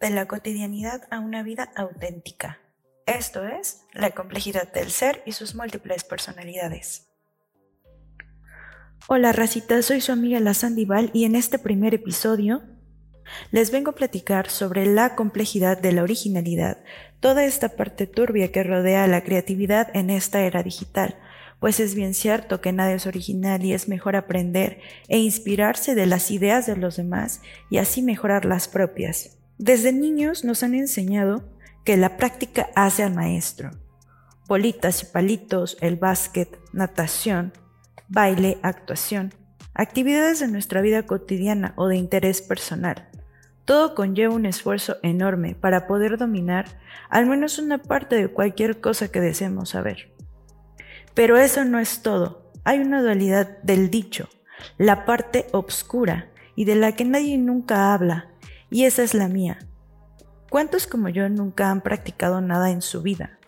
de la cotidianidad a una vida auténtica. Esto es la complejidad del ser y sus múltiples personalidades. Hola racita, soy su amiga La Sandival y en este primer episodio les vengo a platicar sobre la complejidad de la originalidad, toda esta parte turbia que rodea la creatividad en esta era digital, pues es bien cierto que nadie es original y es mejor aprender e inspirarse de las ideas de los demás y así mejorar las propias. Desde niños nos han enseñado que la práctica hace al maestro. Bolitas y palitos, el básquet, natación, baile, actuación, actividades de nuestra vida cotidiana o de interés personal. Todo conlleva un esfuerzo enorme para poder dominar al menos una parte de cualquier cosa que deseemos saber. Pero eso no es todo. Hay una dualidad del dicho, la parte obscura y de la que nadie nunca habla, y esa es la mía. ¿Cuántos como yo nunca han practicado nada en su vida?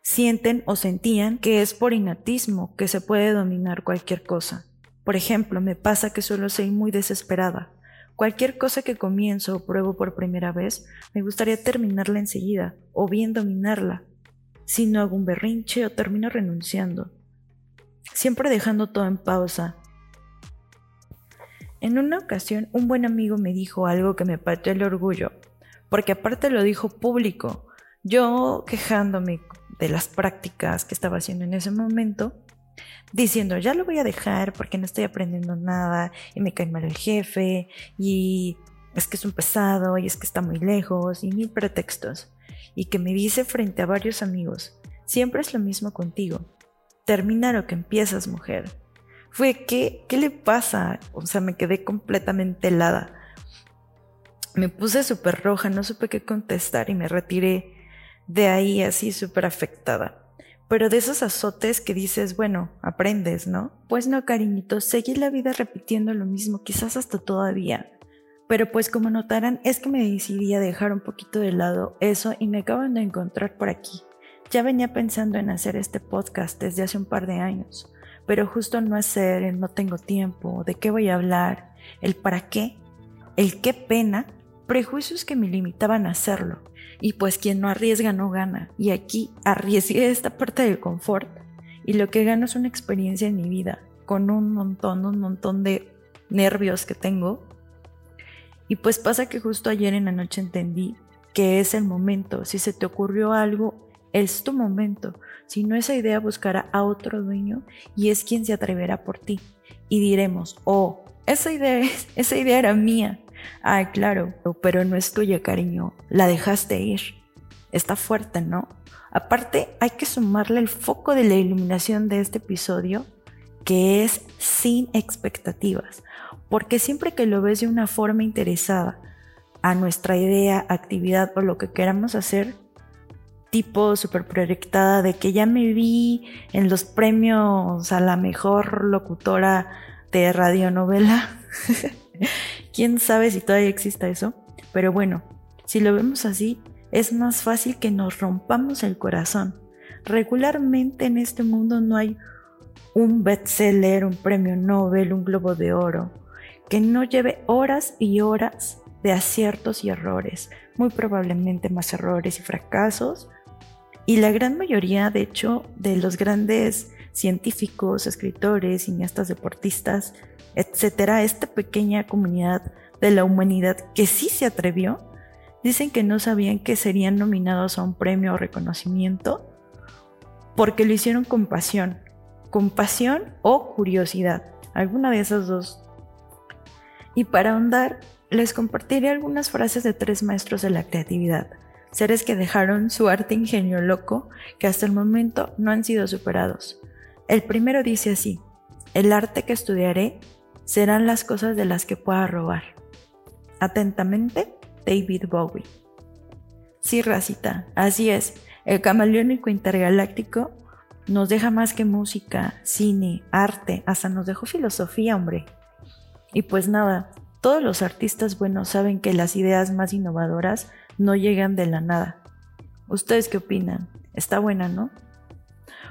Sienten o sentían que es por innatismo que se puede dominar cualquier cosa. Por ejemplo, me pasa que suelo ser muy desesperada. Cualquier cosa que comienzo o pruebo por primera vez, me gustaría terminarla enseguida, o bien dominarla. Si no hago un berrinche o termino renunciando siempre dejando todo en pausa. En una ocasión, un buen amigo me dijo algo que me pateó el orgullo, porque aparte lo dijo público. Yo quejándome de las prácticas que estaba haciendo en ese momento, diciendo, ya lo voy a dejar porque no estoy aprendiendo nada y me cae mal el jefe y es que es un pesado y es que está muy lejos y mil pretextos. Y que me dice frente a varios amigos, siempre es lo mismo contigo termina lo que empiezas, mujer. Fue, ¿qué, ¿qué le pasa? O sea, me quedé completamente helada. Me puse súper roja, no supe qué contestar y me retiré de ahí así súper afectada. Pero de esos azotes que dices, bueno, aprendes, ¿no? Pues no, cariñito, seguí la vida repitiendo lo mismo, quizás hasta todavía. Pero pues como notarán, es que me decidí a dejar un poquito de lado eso y me acaban de encontrar por aquí. Ya venía pensando en hacer este podcast desde hace un par de años, pero justo no hacer, el no tengo tiempo, de qué voy a hablar, el para qué, el qué pena, prejuicios que me limitaban a hacerlo. Y pues quien no arriesga no gana. Y aquí arriesgué esta parte del confort y lo que gano es una experiencia en mi vida, con un montón, un montón de nervios que tengo. Y pues pasa que justo ayer en la noche entendí que es el momento. Si se te ocurrió algo, es tu momento, si no esa idea buscará a otro dueño y es quien se atreverá por ti. Y diremos, oh, esa idea, esa idea era mía. Ah, claro, pero no es tuya, cariño. La dejaste ir. Está fuerte, ¿no? Aparte, hay que sumarle el foco de la iluminación de este episodio, que es sin expectativas. Porque siempre que lo ves de una forma interesada a nuestra idea, actividad o lo que queramos hacer, tipo súper proyectada de que ya me vi en los premios a la mejor locutora de radionovela. ¿Quién sabe si todavía exista eso? Pero bueno, si lo vemos así, es más fácil que nos rompamos el corazón. Regularmente en este mundo no hay un bestseller, un premio Nobel, un globo de oro, que no lleve horas y horas de aciertos y errores, muy probablemente más errores y fracasos, y la gran mayoría, de hecho, de los grandes científicos, escritores, cineastas, deportistas, etcétera, esta pequeña comunidad de la humanidad que sí se atrevió, dicen que no sabían que serían nominados a un premio o reconocimiento porque lo hicieron con pasión, con pasión o curiosidad, alguna de esas dos. Y para ahondar, les compartiré algunas frases de tres maestros de la creatividad seres que dejaron su arte ingenio loco que hasta el momento no han sido superados. El primero dice así, el arte que estudiaré serán las cosas de las que pueda robar. Atentamente, David Bowie. Sí, racita, así es, el camaleónico intergaláctico nos deja más que música, cine, arte, hasta nos dejó filosofía, hombre. Y pues nada, todos los artistas buenos saben que las ideas más innovadoras no llegan de la nada. ¿Ustedes qué opinan? Está buena, ¿no?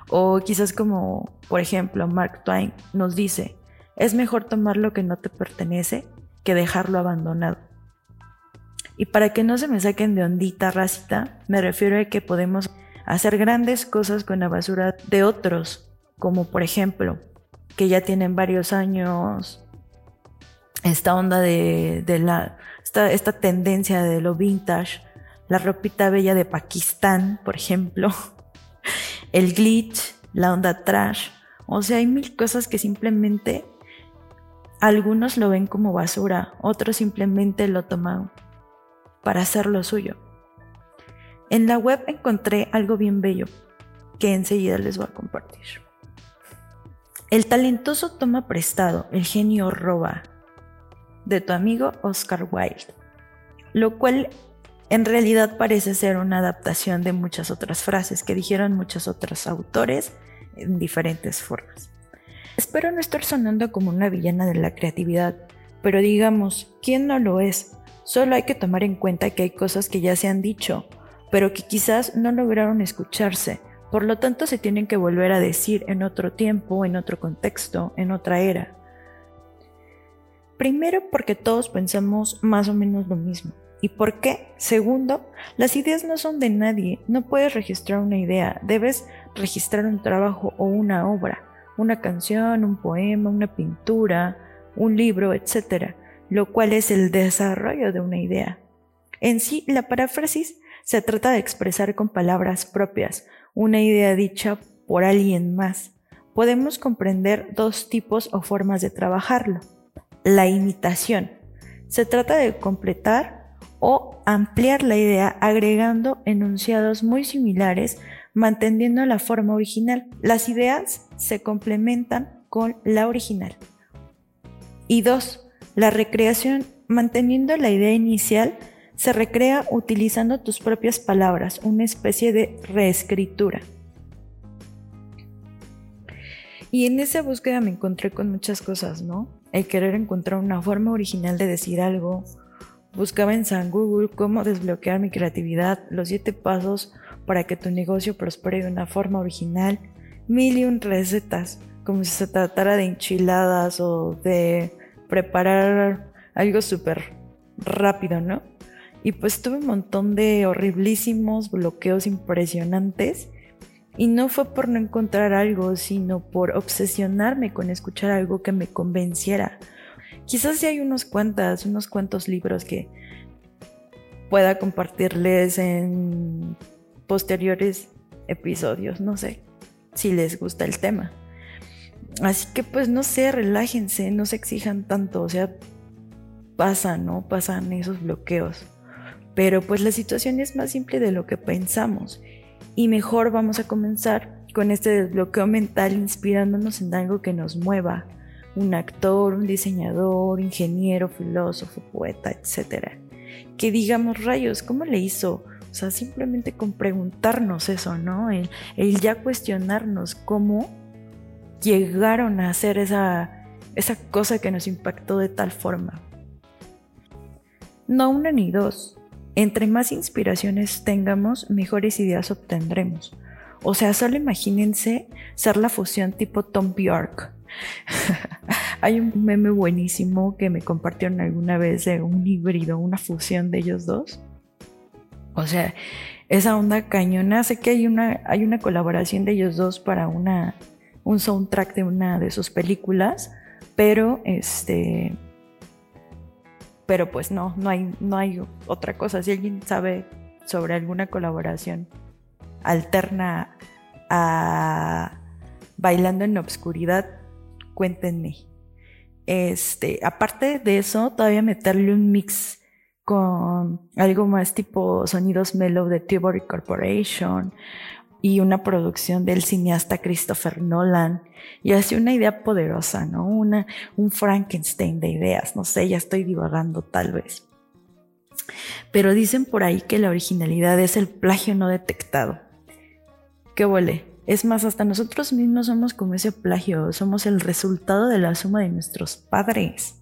O quizás como, por ejemplo, Mark Twain nos dice, es mejor tomar lo que no te pertenece que dejarlo abandonado. Y para que no se me saquen de ondita racita, me refiero a que podemos hacer grandes cosas con la basura de otros, como por ejemplo, que ya tienen varios años esta onda de, la, esta, tendencia de lo vintage, la ropita bella de Pakistán, por ejemplo, el glitch, la onda trash, o sea, hay mil cosas que simplemente algunos lo ven como basura, otros simplemente lo toman para hacer lo suyo. En la web encontré algo bien bello que enseguida les voy a compartir. El talentoso toma prestado, el genio roba, de tu amigo Oscar Wilde, lo cual en realidad parece ser una adaptación de muchas otras frases que dijeron muchos otros autores en diferentes formas. Espero no estar sonando como una villana de la creatividad, pero digamos, ¿quién no lo es? Solo hay que tomar en cuenta que hay cosas que ya se han dicho, pero que quizás no lograron escucharse, por lo tanto se tienen que volver a decir en otro tiempo, en otro contexto, en otra era. Primero porque todos pensamos más o menos lo mismo. ¿Y por qué? Segundo, las ideas no son de nadie, no puedes registrar una idea, debes registrar un trabajo o una obra, una canción, un poema, una pintura, un libro, etc lo cual es el desarrollo de una idea. En sí, la paráfrasis se trata de expresar con palabras propias una idea dicha por alguien más. Podemos comprender dos tipos o formas de trabajarlo. La imitación. Se trata de completar o ampliar la idea agregando enunciados muy similares manteniendo la forma original. Las ideas se complementan con la original. Y dos, la recreación, manteniendo la idea inicial, se recrea utilizando tus propias palabras, una especie de reescritura. Y en esa búsqueda me encontré con muchas cosas, ¿no? El querer encontrar una forma original de decir algo. Buscaba en San Google cómo desbloquear mi creatividad, los siete pasos para que tu negocio prospere de una forma original, mil y un recetas, como si se tratara de enchiladas o de preparar algo súper rápido, ¿no? Y pues tuve un montón de horriblísimos bloqueos impresionantes. Y no fue por no encontrar algo, sino por obsesionarme con escuchar algo que me convenciera. Quizás sí hay unos cuantos, unos cuantos libros que pueda compartirles en posteriores episodios, no sé si les gusta el tema. Así que pues no sé, relájense, no se exijan tanto, o sea, pasan, ¿no? Pasan esos bloqueos. Pero pues la situación es más simple de lo que pensamos. Y mejor vamos a comenzar con este desbloqueo mental inspirándonos en algo que nos mueva. Un actor, un diseñador, ingeniero, filósofo, poeta, etc. Que digamos, rayos, ¿cómo le hizo? O sea, simplemente con preguntarnos eso, ¿no? El, el ya cuestionarnos cómo llegaron a hacer esa, esa cosa que nos impactó de tal forma. No una ni dos. Entre más inspiraciones tengamos, mejores ideas obtendremos. O sea, solo imagínense ser la fusión tipo Tom Bjork. Hay un meme buenísimo que me compartieron alguna vez de un híbrido, una fusión de ellos dos. O sea, esa onda cañona. Sé que hay una, hay una colaboración de ellos dos para una un soundtrack de una de sus películas, pero este pero pues no, no hay, no hay otra cosa. Si alguien sabe sobre alguna colaboración alterna a Bailando en la Obscuridad, cuéntenme. Este, aparte de eso, todavía meterle un mix con algo más tipo sonidos mellow de Tibori Corporation y una producción del cineasta Christopher Nolan. Y así una idea poderosa, ¿no? Una, un Frankenstein de ideas, no sé, ya estoy divagando tal vez. Pero dicen por ahí que la originalidad es el plagio no detectado. ¿Qué huele? Es más, hasta nosotros mismos somos como ese plagio, somos el resultado de la suma de nuestros padres.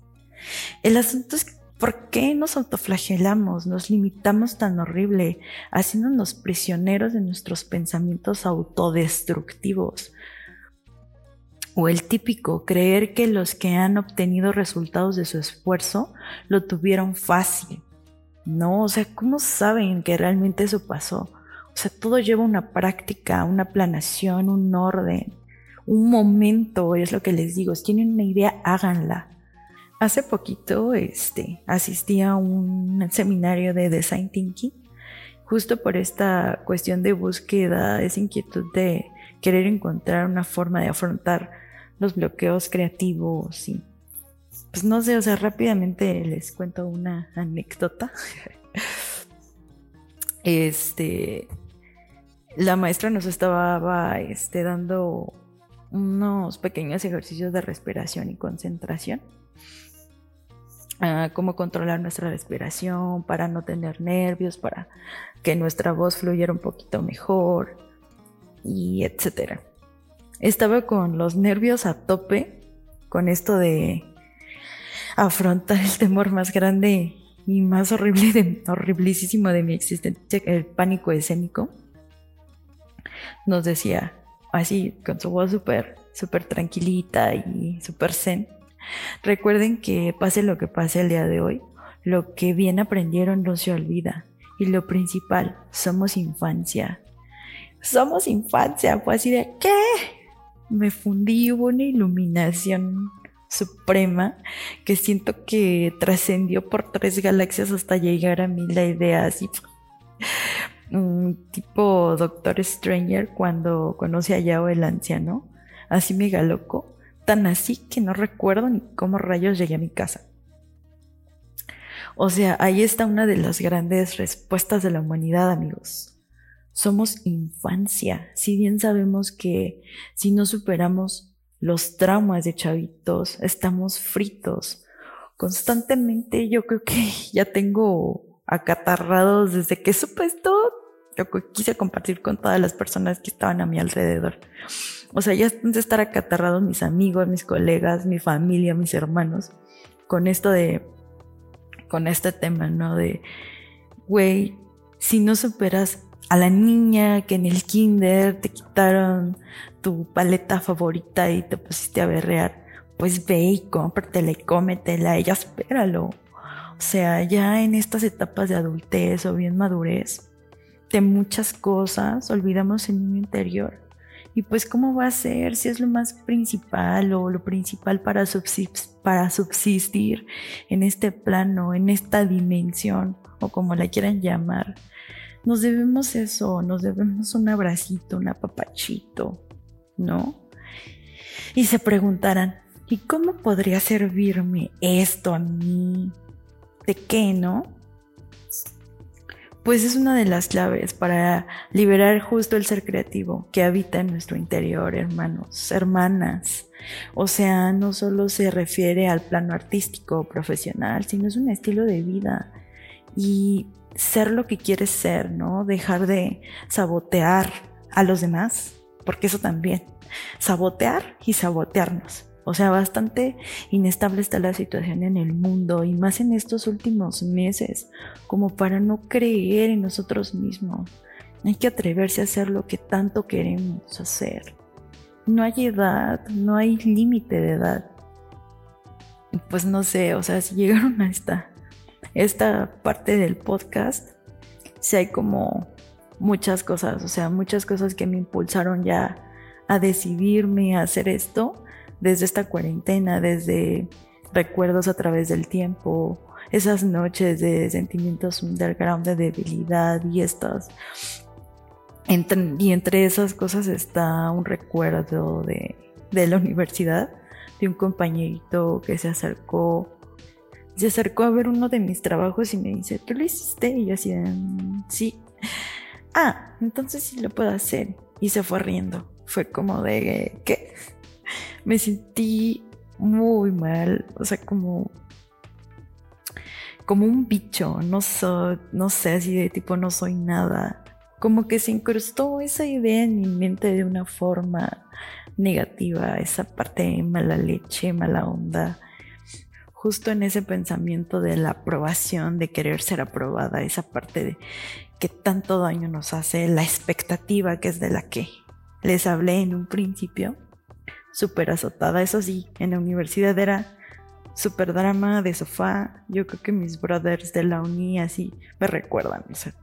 El asunto es ¿Por qué nos autoflagelamos, nos limitamos tan horrible, haciéndonos prisioneros de nuestros pensamientos autodestructivos? O el típico, creer que los que han obtenido resultados de su esfuerzo lo tuvieron fácil. No, o sea, ¿cómo saben que realmente eso pasó? O sea, todo lleva una práctica, una planación, un orden, un momento, es lo que les digo. Si tienen una idea, háganla. Hace poquito este, asistí a un seminario de Design Thinking, justo por esta cuestión de búsqueda, esa inquietud de querer encontrar una forma de afrontar los bloqueos creativos y pues no sé, o sea, rápidamente les cuento una anécdota. Este, la maestra nos estaba este, dando unos pequeños ejercicios de respiración y concentración. Cómo controlar nuestra respiración para no tener nervios, para que nuestra voz fluyera un poquito mejor y etcétera. Estaba con los nervios a tope con esto de afrontar el temor más grande y más horrible, de, horriblísimo de mi existencia, el pánico escénico, nos decía así, con su voz súper, súper tranquilita y súper zen. Recuerden que pase lo que pase el día de hoy, lo que bien aprendieron no se olvida. Y lo principal, somos infancia. Somos infancia. Fue así de, ¿qué? Me fundí, hubo una iluminación suprema que siento que trascendió por tres galaxias hasta llegar a mí la idea así tipo Doctor Stranger cuando conoce a Yao el anciano, así mega loco, tan así que no recuerdo ni cómo rayos llegué a mi casa. O sea, ahí está una de las grandes respuestas de la humanidad, amigos. Somos infancia, si bien sabemos que si no superamos los traumas de chavitos, estamos fritos. Constantemente yo creo que ya tengo acatarrados desde que supe esto, yo quise compartir con todas las personas que estaban a mi alrededor. O sea, ya de estar acatarrados mis amigos, mis colegas, mi familia, mis hermanos, con esto de, con este tema, ¿no? De, güey, si no superas a la niña que en el kinder te quitaron tu paleta favorita y te pusiste a berrear, pues ve y cómpratela y cómetela, ella espéralo. O sea, ya en estas etapas de adultez o bien madurez, de muchas cosas olvidamos el niño interior. Y pues cómo va a ser si es lo más principal o lo principal para, subsistir en este plano, en esta dimensión o como la quieran llamar. Nos debemos eso, nos debemos un abracito, un apapachito, ¿no? Y se preguntarán, ¿y cómo podría servirme esto a mí? ¿De qué, no? Pues es una de las claves para liberar justo el ser creativo que habita en nuestro interior, hermanos, hermanas. O sea, no solo se refiere al plano artístico o profesional, sino es un estilo de vida. Y ser lo que quieres ser, ¿no? Dejar de sabotear a los demás porque eso también, sabotear y sabotearnos. O sea, bastante inestable está la situación en el mundo y más en estos últimos meses, como para no creer en nosotros mismos. Hay que atreverse a hacer lo que tanto queremos hacer. No hay edad, no hay límite de edad. Pues no sé, o sea, si llegaron a esta, esta parte del podcast, si hay como muchas cosas, o sea, muchas cosas que me impulsaron ya a decidirme a hacer esto desde esta cuarentena, desde recuerdos a través del tiempo, esas noches de sentimientos underground de debilidad y estas. y entre esas cosas está un recuerdo de, de la universidad, de un compañerito que se acercó se acercó a ver uno de mis trabajos y me dice, ¿tú lo hiciste? Y yo así, mm, sí ah, entonces sí lo puedo hacer. Y se fue riendo. Fue como de, ¿qué? Me sentí muy mal, o sea, como como un bicho, no no sé, así de tipo no soy nada. Como que se incrustó esa idea en mi mente de una forma negativa, esa parte de mala leche, mala onda. Justo en ese pensamiento de la aprobación, de querer ser aprobada, esa parte de que tanto daño nos hace la expectativa que es de la que les hablé en un principio, súper azotada. Eso sí, en la universidad era super drama de sofá. Yo creo que mis brothers de la uni así me recuerdan, o sea,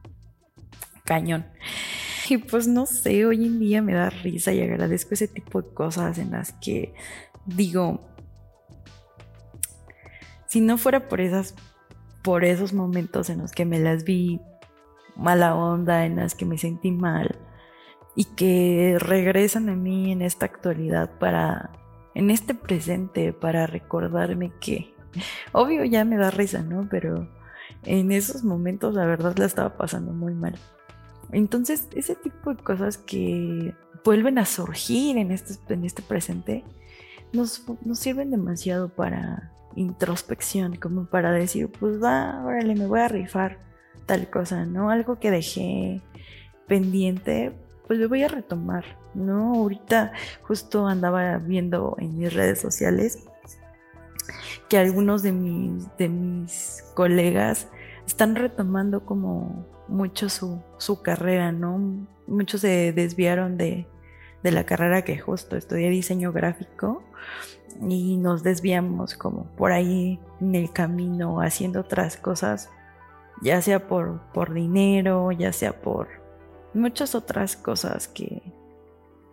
cañón. Y pues no sé, hoy en día me da risa y agradezco ese tipo de cosas en las que digo, si no fuera por esas, por esos momentos en los que me las vi mala onda, en las que me sentí mal y que regresan a mí en esta actualidad para, en este presente, para recordarme que, obvio ya me da risa, ¿no? Pero en esos momentos la verdad la estaba pasando muy mal. Entonces, ese tipo de cosas que vuelven a surgir en este, en este presente nos, nos sirven demasiado para introspección, como para decir, pues va, órale, me voy a rifar tal cosa, ¿no? Algo que dejé pendiente, pues voy a retomar, ¿no? Ahorita justo andaba viendo en mis redes sociales que algunos de mis, de mis colegas están retomando como mucho su, su carrera, ¿no? Muchos se desviaron de, de la carrera que justo estudié diseño gráfico y nos desviamos como por ahí en el camino haciendo otras cosas, ya sea por, por dinero, ya sea por muchas otras cosas que,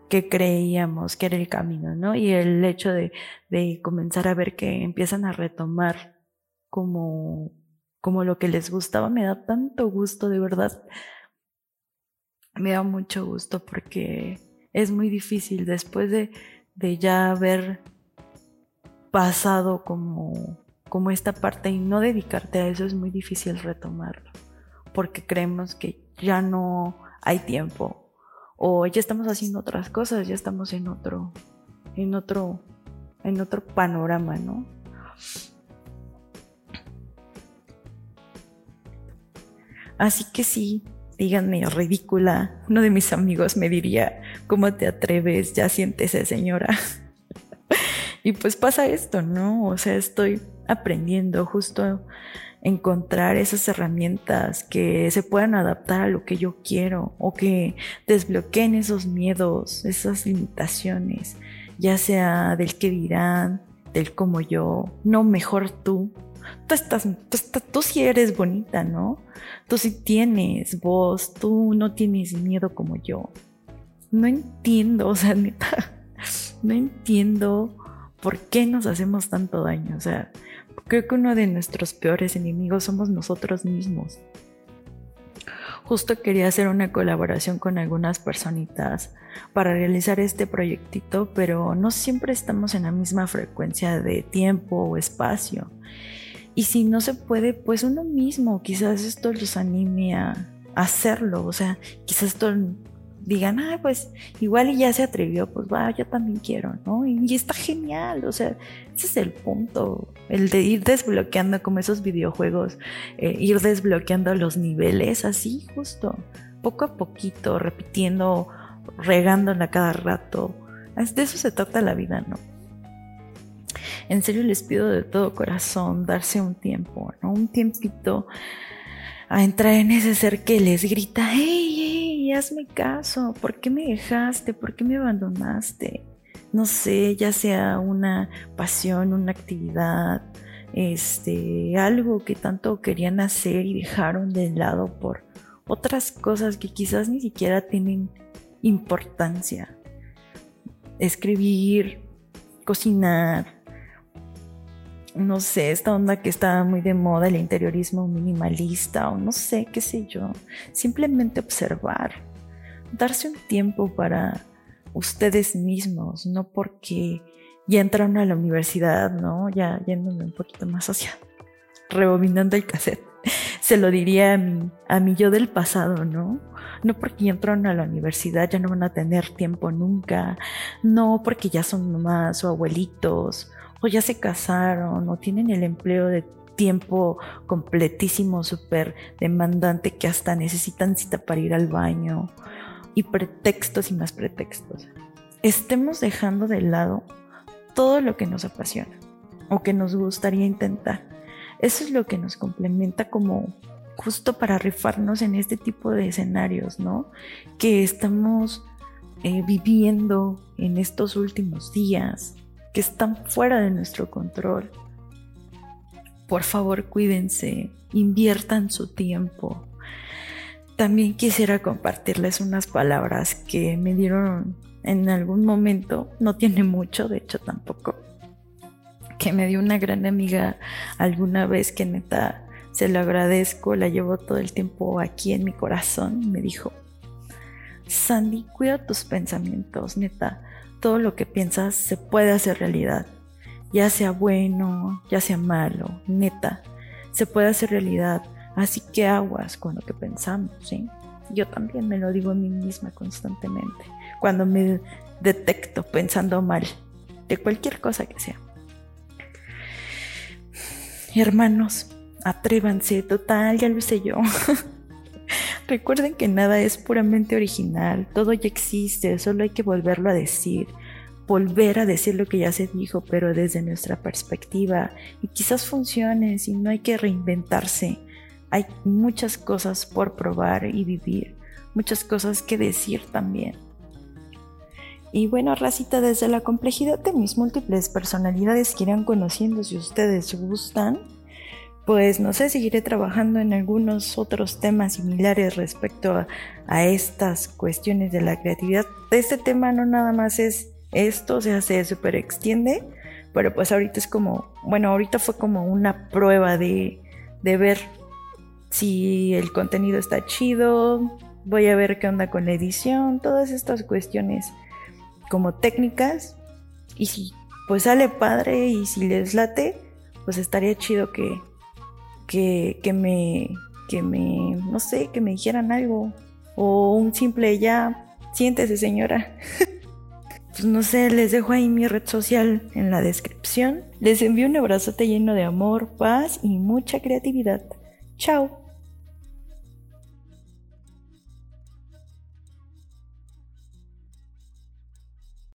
que creíamos que era el camino, ¿no? Y el hecho de, de comenzar a ver que empiezan a retomar como, como lo que les gustaba, me da tanto gusto, de verdad. Me da mucho gusto porque es muy difícil después de, de ya haber pasado como, como esta parte y no dedicarte a eso es muy difícil retomarlo porque creemos que ya no hay tiempo o ya estamos haciendo otras cosas, ya estamos en otro en otro en otro panorama, ¿no? Así que sí, díganme, ridícula. Uno de mis amigos me diría, ¿cómo te atreves? Ya siéntese, señora. y pues pasa esto, ¿no? O sea, estoy aprendiendo justo encontrar esas herramientas que se puedan adaptar a lo que yo quiero o que desbloqueen esos miedos, esas limitaciones, ya sea del que dirán, del como yo, no mejor tú, tú estás, tú, sí eres bonita, ¿no? Tú sí tienes voz, tú no tienes miedo como yo. No entiendo, o sea, neta, no entiendo por qué nos hacemos tanto daño. O sea, creo que uno de nuestros peores enemigos somos nosotros mismos. Justo quería hacer una colaboración con algunas personitas para realizar este proyectito, pero no siempre estamos en la misma frecuencia de tiempo o espacio. Y si no se puede, pues uno mismo, quizás esto los anime a hacerlo. O sea, quizás esto digan, ah, pues igual y ya se atrevió, pues va, yo también quiero, ¿no? Y, está genial, o sea, ese es el punto, el de ir desbloqueando como esos videojuegos, eh, ir desbloqueando los niveles así, justo, poco a poquito, repitiendo, regándola cada rato. De eso se trata la vida, ¿no? en serio les pido de todo corazón darse un tiempo, ¿no? Un tiempito a entrar en ese ser que les grita, hey, hey, hazme caso, ¿por qué me dejaste? ¿Por qué me abandonaste? No sé, ya sea una pasión, una actividad, este, algo que tanto querían hacer y dejaron de lado por otras cosas que quizás ni siquiera tienen importancia. Escribir, cocinar, no sé, esta onda que está muy de moda, el interiorismo minimalista o no sé, qué sé yo. Simplemente observar, darse un tiempo para ustedes mismos, no porque ya entraron a la universidad, ¿no? Ya yéndome un poquito más hacia, rebobinando el cassette. Se lo diría a mi, a mi yo del pasado, ¿no? No porque ya entraron a la universidad ya no van a tener tiempo nunca, no porque ya son mamás o abuelitos o ya se casaron o tienen el empleo de tiempo completísimo, súper demandante que hasta necesitan cita para ir al baño y pretextos y más pretextos. Estemos dejando de lado todo lo que nos apasiona o que nos gustaría intentar. Eso es lo que nos complementa como justo para rifarnos en este tipo de escenarios, ¿no? Que estamos eh, viviendo en estos últimos días, que están fuera de nuestro control. por favor cuídense, inviertan su tiempo. También quisiera compartirles unas palabras que me dieron en algún momento, no tiene mucho, de hecho tampoco, que me dio una gran amiga alguna vez que neta se lo agradezco, la llevo todo el tiempo aquí en mi corazón, me dijo, Sandy, cuida tus pensamientos, neta, todo lo que piensas se puede hacer realidad, ya sea bueno, ya sea malo, neta, se puede hacer realidad, así que aguas con lo que pensamos, ¿sí? Yo también me lo digo a mí misma constantemente, cuando me detecto pensando mal, de cualquier cosa que sea. Hermanos, atrévanse, total, ya lo hice yo. Recuerden que nada es puramente original, todo ya existe, solo hay que volverlo a decir, volver a decir lo que ya se dijo, pero desde nuestra perspectiva. Y quizás funcione, si no hay que reinventarse. Hay muchas cosas por probar y vivir, muchas cosas que decir también. Y bueno, racita, desde la complejidad de mis múltiples personalidades que irán conociendo si ustedes gustan, pues no sé, seguiré trabajando en algunos otros temas similares respecto a, estas cuestiones de la creatividad. Este tema no nada más es esto, o sea, se super extiende, pero pues ahorita es como, bueno, ahorita fue como una prueba de, de ver si el contenido está chido, voy a ver qué onda con la edición, todas estas cuestiones como técnicas y si pues sale padre y si les late, pues estaría chido que, que, me, que me, no sé, que me dijeran algo o un simple ya, siéntese señora. pues no sé, les dejo ahí mi red social en la descripción. Les envío un abrazote lleno de amor, paz y mucha creatividad. Chao.